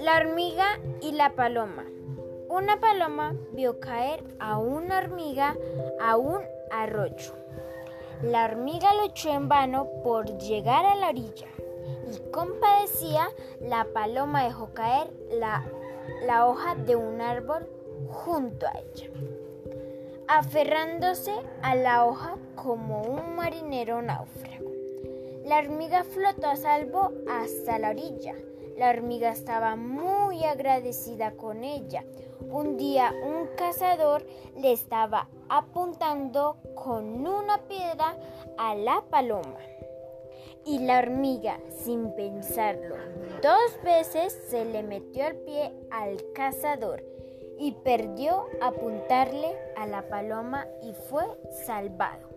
La hormiga y la paloma. Una paloma vio caer a una hormiga a un arroyo. La hormiga luchó en vano por llegar a la orilla y compadecía, la paloma dejó caer la, la hoja de un árbol junto a ella, aferrándose a la hoja como un marinero náufrago. La hormiga flotó a salvo hasta la orilla la hormiga estaba muy agradecida con ella. Un día un cazador le estaba apuntando con una piedra a la paloma. Y la hormiga, sin pensarlo, dos veces se le metió el pie al cazador y perdió apuntarle a la paloma y fue salvado.